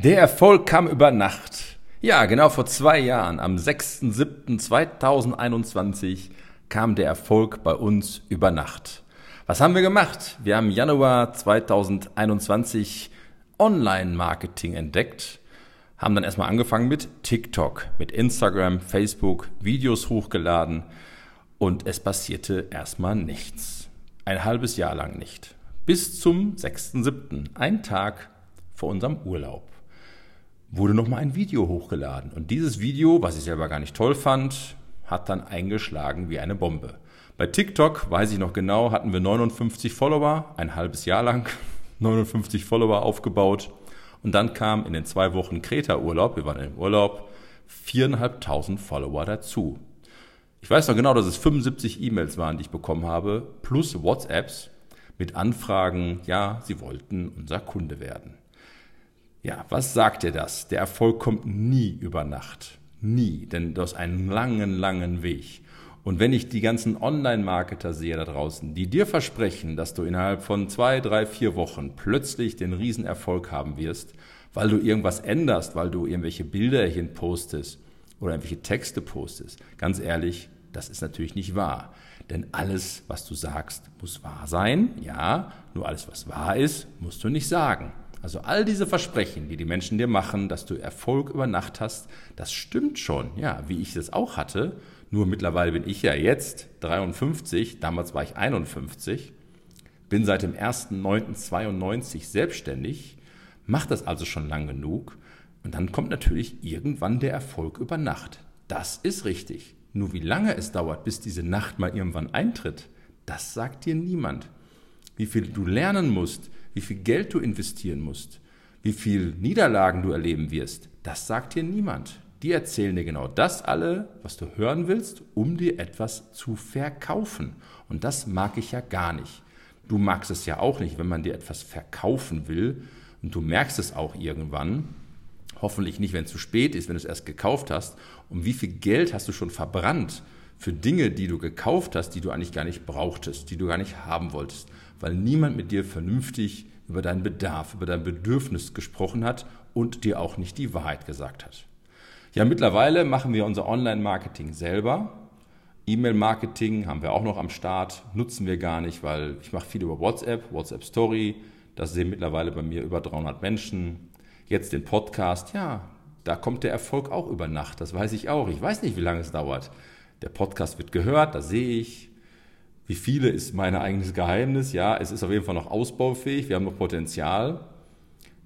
Der Erfolg kam über Nacht. Ja, genau vor zwei Jahren, am 6.7.2021, kam der Erfolg bei uns über Nacht. Was haben wir gemacht? Wir haben Januar 2021 Online-Marketing entdeckt, haben dann erstmal angefangen mit TikTok, mit Instagram, Facebook, Videos hochgeladen und es passierte erstmal nichts. Ein halbes Jahr lang nicht. Bis zum 6.7., ein Tag vor unserem Urlaub wurde nochmal ein Video hochgeladen. Und dieses Video, was ich selber gar nicht toll fand, hat dann eingeschlagen wie eine Bombe. Bei TikTok, weiß ich noch genau, hatten wir 59 Follower, ein halbes Jahr lang 59 Follower aufgebaut. Und dann kam in den zwei Wochen Kreta-Urlaub, wir waren im Urlaub, viereinhalbtausend Follower dazu. Ich weiß noch genau, dass es 75 E-Mails waren, die ich bekommen habe, plus WhatsApps mit Anfragen, ja, sie wollten unser Kunde werden. Ja, was sagt dir das? Der Erfolg kommt nie über Nacht. Nie, denn du hast einen langen, langen Weg. Und wenn ich die ganzen Online-Marketer sehe da draußen, die dir versprechen, dass du innerhalb von zwei, drei, vier Wochen plötzlich den Riesenerfolg haben wirst, weil du irgendwas änderst, weil du irgendwelche Bilderchen postest oder irgendwelche Texte postest, ganz ehrlich, das ist natürlich nicht wahr. Denn alles, was du sagst, muss wahr sein. Ja, nur alles, was wahr ist, musst du nicht sagen. Also all diese Versprechen, die die Menschen dir machen, dass du Erfolg über Nacht hast, das stimmt schon, ja, wie ich es auch hatte. Nur mittlerweile bin ich ja jetzt 53, damals war ich 51, bin seit dem 1.9.92 selbstständig, mache das also schon lang genug und dann kommt natürlich irgendwann der Erfolg über Nacht. Das ist richtig. Nur wie lange es dauert, bis diese Nacht mal irgendwann eintritt, das sagt dir niemand. Wie viel du lernen musst, wie viel Geld du investieren musst, wie viel Niederlagen du erleben wirst, das sagt dir niemand. Die erzählen dir genau das alle, was du hören willst, um dir etwas zu verkaufen. Und das mag ich ja gar nicht. Du magst es ja auch nicht, wenn man dir etwas verkaufen will und du merkst es auch irgendwann. Hoffentlich nicht, wenn es zu spät ist, wenn du es erst gekauft hast. Und wie viel Geld hast du schon verbrannt für Dinge, die du gekauft hast, die du eigentlich gar nicht brauchtest, die du gar nicht haben wolltest weil niemand mit dir vernünftig über deinen Bedarf, über dein Bedürfnis gesprochen hat und dir auch nicht die Wahrheit gesagt hat. Ja, mittlerweile machen wir unser Online-Marketing selber. E-Mail-Marketing haben wir auch noch am Start, nutzen wir gar nicht, weil ich mache viel über WhatsApp, WhatsApp Story. Das sehen mittlerweile bei mir über 300 Menschen. Jetzt den Podcast, ja, da kommt der Erfolg auch über Nacht. Das weiß ich auch. Ich weiß nicht, wie lange es dauert. Der Podcast wird gehört, das sehe ich. Wie viele ist mein eigenes Geheimnis? Ja, es ist auf jeden Fall noch ausbaufähig. Wir haben noch Potenzial.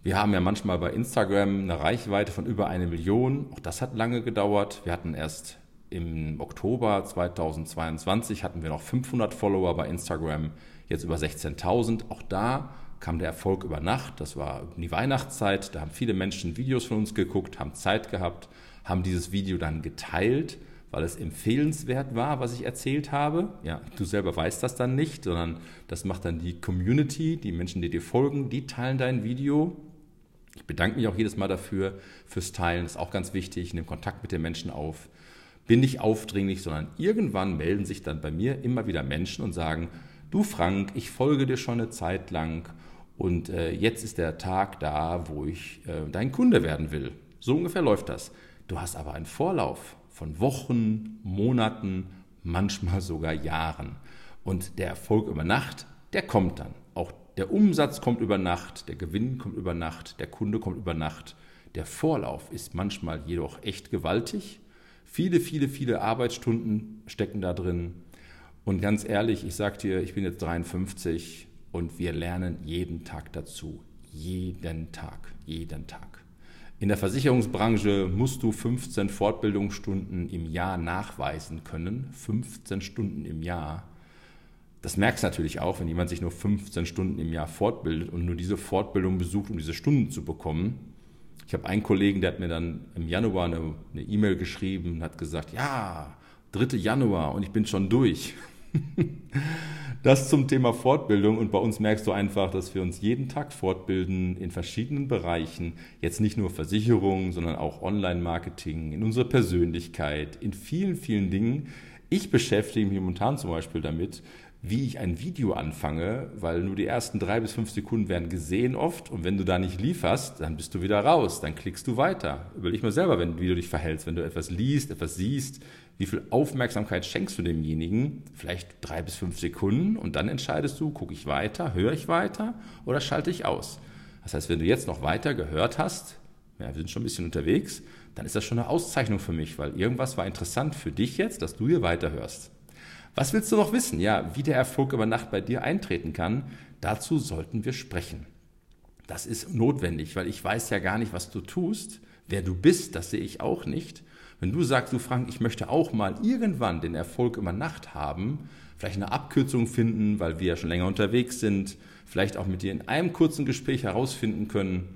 Wir haben ja manchmal bei Instagram eine Reichweite von über eine Million. Auch das hat lange gedauert. Wir hatten erst im Oktober 2022 hatten wir noch 500 Follower bei Instagram, jetzt über 16.000. Auch da kam der Erfolg über Nacht. Das war die Weihnachtszeit. Da haben viele Menschen Videos von uns geguckt, haben Zeit gehabt, haben dieses Video dann geteilt weil es empfehlenswert war, was ich erzählt habe. Ja, du selber weißt das dann nicht, sondern das macht dann die Community, die Menschen, die dir folgen, die teilen dein Video. Ich bedanke mich auch jedes Mal dafür, fürs Teilen. Das ist auch ganz wichtig. Ich nehme Kontakt mit den Menschen auf. Bin nicht aufdringlich, sondern irgendwann melden sich dann bei mir immer wieder Menschen und sagen, du Frank, ich folge dir schon eine Zeit lang und äh, jetzt ist der Tag da, wo ich äh, dein Kunde werden will. So ungefähr läuft das. Du hast aber einen Vorlauf von Wochen, Monaten, manchmal sogar Jahren. Und der Erfolg über Nacht, der kommt dann. Auch der Umsatz kommt über Nacht, der Gewinn kommt über Nacht, der Kunde kommt über Nacht. Der Vorlauf ist manchmal jedoch echt gewaltig. Viele, viele, viele Arbeitsstunden stecken da drin. Und ganz ehrlich, ich sage dir, ich bin jetzt 53 und wir lernen jeden Tag dazu. Jeden Tag, jeden Tag. In der Versicherungsbranche musst du 15 Fortbildungsstunden im Jahr nachweisen können. 15 Stunden im Jahr. Das merkst du natürlich auch, wenn jemand sich nur 15 Stunden im Jahr fortbildet und nur diese Fortbildung besucht, um diese Stunden zu bekommen. Ich habe einen Kollegen, der hat mir dann im Januar eine E-Mail geschrieben und hat gesagt, ja, 3. Januar und ich bin schon durch. Das zum Thema Fortbildung und bei uns merkst du einfach, dass wir uns jeden Tag fortbilden in verschiedenen Bereichen, jetzt nicht nur Versicherungen, sondern auch Online-Marketing, in unserer Persönlichkeit, in vielen, vielen Dingen. Ich beschäftige mich momentan zum Beispiel damit, wie ich ein Video anfange, weil nur die ersten drei bis fünf Sekunden werden gesehen oft und wenn du da nicht lieferst, dann bist du wieder raus, dann klickst du weiter. Überleg mal selber, wenn, wie du dich verhältst, wenn du etwas liest, etwas siehst, wie viel Aufmerksamkeit schenkst du demjenigen? Vielleicht drei bis fünf Sekunden und dann entscheidest du, gucke ich weiter, höre ich weiter oder schalte ich aus. Das heißt, wenn du jetzt noch weiter gehört hast, ja, wir sind schon ein bisschen unterwegs, dann ist das schon eine Auszeichnung für mich, weil irgendwas war interessant für dich jetzt, dass du hier weiterhörst. Was willst du noch wissen? Ja, wie der Erfolg über Nacht bei dir eintreten kann, dazu sollten wir sprechen. Das ist notwendig, weil ich weiß ja gar nicht, was du tust. Wer du bist, das sehe ich auch nicht. Wenn du sagst, du Frank, ich möchte auch mal irgendwann den Erfolg über Nacht haben, vielleicht eine Abkürzung finden, weil wir ja schon länger unterwegs sind, vielleicht auch mit dir in einem kurzen Gespräch herausfinden können,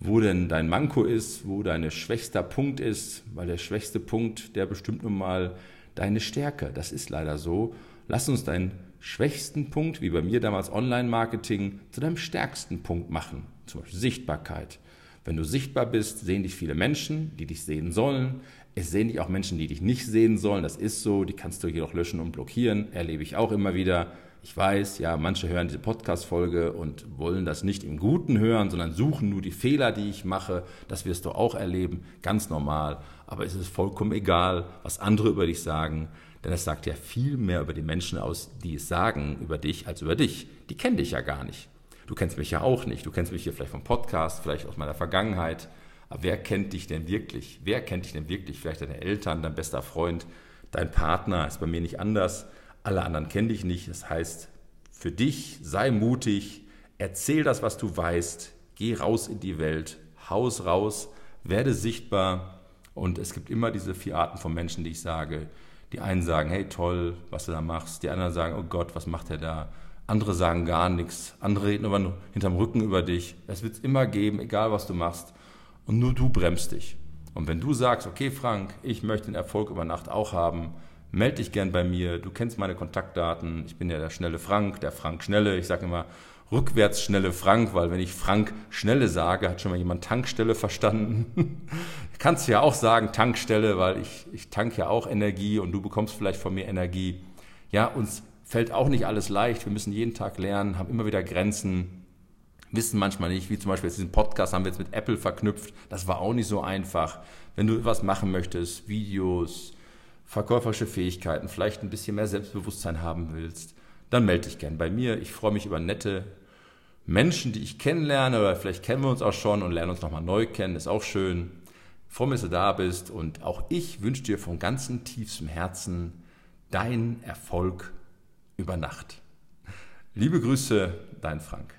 wo denn dein Manko ist, wo dein schwächster Punkt ist, weil der schwächste Punkt, der bestimmt nun mal deine Stärke. Das ist leider so. Lass uns deinen schwächsten Punkt, wie bei mir damals Online-Marketing, zu deinem stärksten Punkt machen. Zum Beispiel Sichtbarkeit. Wenn du sichtbar bist, sehen dich viele Menschen, die dich sehen sollen. Es sehen dich auch Menschen, die dich nicht sehen sollen. Das ist so. Die kannst du jedoch löschen und blockieren. Erlebe ich auch immer wieder. Ich weiß, ja, manche hören diese Podcast-Folge und wollen das nicht im Guten hören, sondern suchen nur die Fehler, die ich mache. Das wirst du auch erleben, ganz normal. Aber es ist vollkommen egal, was andere über dich sagen, denn es sagt ja viel mehr über die Menschen aus, die es sagen über dich, als über dich. Die kennen dich ja gar nicht. Du kennst mich ja auch nicht. Du kennst mich hier vielleicht vom Podcast, vielleicht aus meiner Vergangenheit. Aber wer kennt dich denn wirklich? Wer kennt dich denn wirklich? Vielleicht deine Eltern, dein bester Freund, dein Partner. Ist bei mir nicht anders alle anderen kennen dich nicht. Das heißt, für dich sei mutig, erzähl das, was du weißt, geh raus in die Welt, haus raus, werde sichtbar. Und es gibt immer diese vier Arten von Menschen, die ich sage. Die einen sagen, hey toll, was du da machst. Die anderen sagen, oh Gott, was macht er da? Andere sagen gar nichts. Andere reden aber hinterm Rücken über dich. Es wird es immer geben, egal was du machst. Und nur du bremst dich. Und wenn du sagst, okay Frank, ich möchte den Erfolg über Nacht auch haben, melde dich gern bei mir. Du kennst meine Kontaktdaten. Ich bin ja der schnelle Frank, der Frank Schnelle. Ich sage immer rückwärts schnelle Frank, weil wenn ich Frank Schnelle sage, hat schon mal jemand Tankstelle verstanden. Kannst ja auch sagen Tankstelle, weil ich, ich tank ja auch Energie und du bekommst vielleicht von mir Energie. Ja, uns fällt auch nicht alles leicht. Wir müssen jeden Tag lernen, haben immer wieder Grenzen, wissen manchmal nicht, wie zum Beispiel jetzt diesen Podcast haben wir jetzt mit Apple verknüpft. Das war auch nicht so einfach. Wenn du was machen möchtest, Videos, verkäuferische Fähigkeiten, vielleicht ein bisschen mehr Selbstbewusstsein haben willst, dann melde dich gern bei mir. Ich freue mich über nette Menschen, die ich kennenlerne oder vielleicht kennen wir uns auch schon und lernen uns nochmal neu kennen, ist auch schön. Ich freue mich, dass du da bist und auch ich wünsche dir von ganzem tiefstem Herzen deinen Erfolg über Nacht. Liebe Grüße, dein Frank.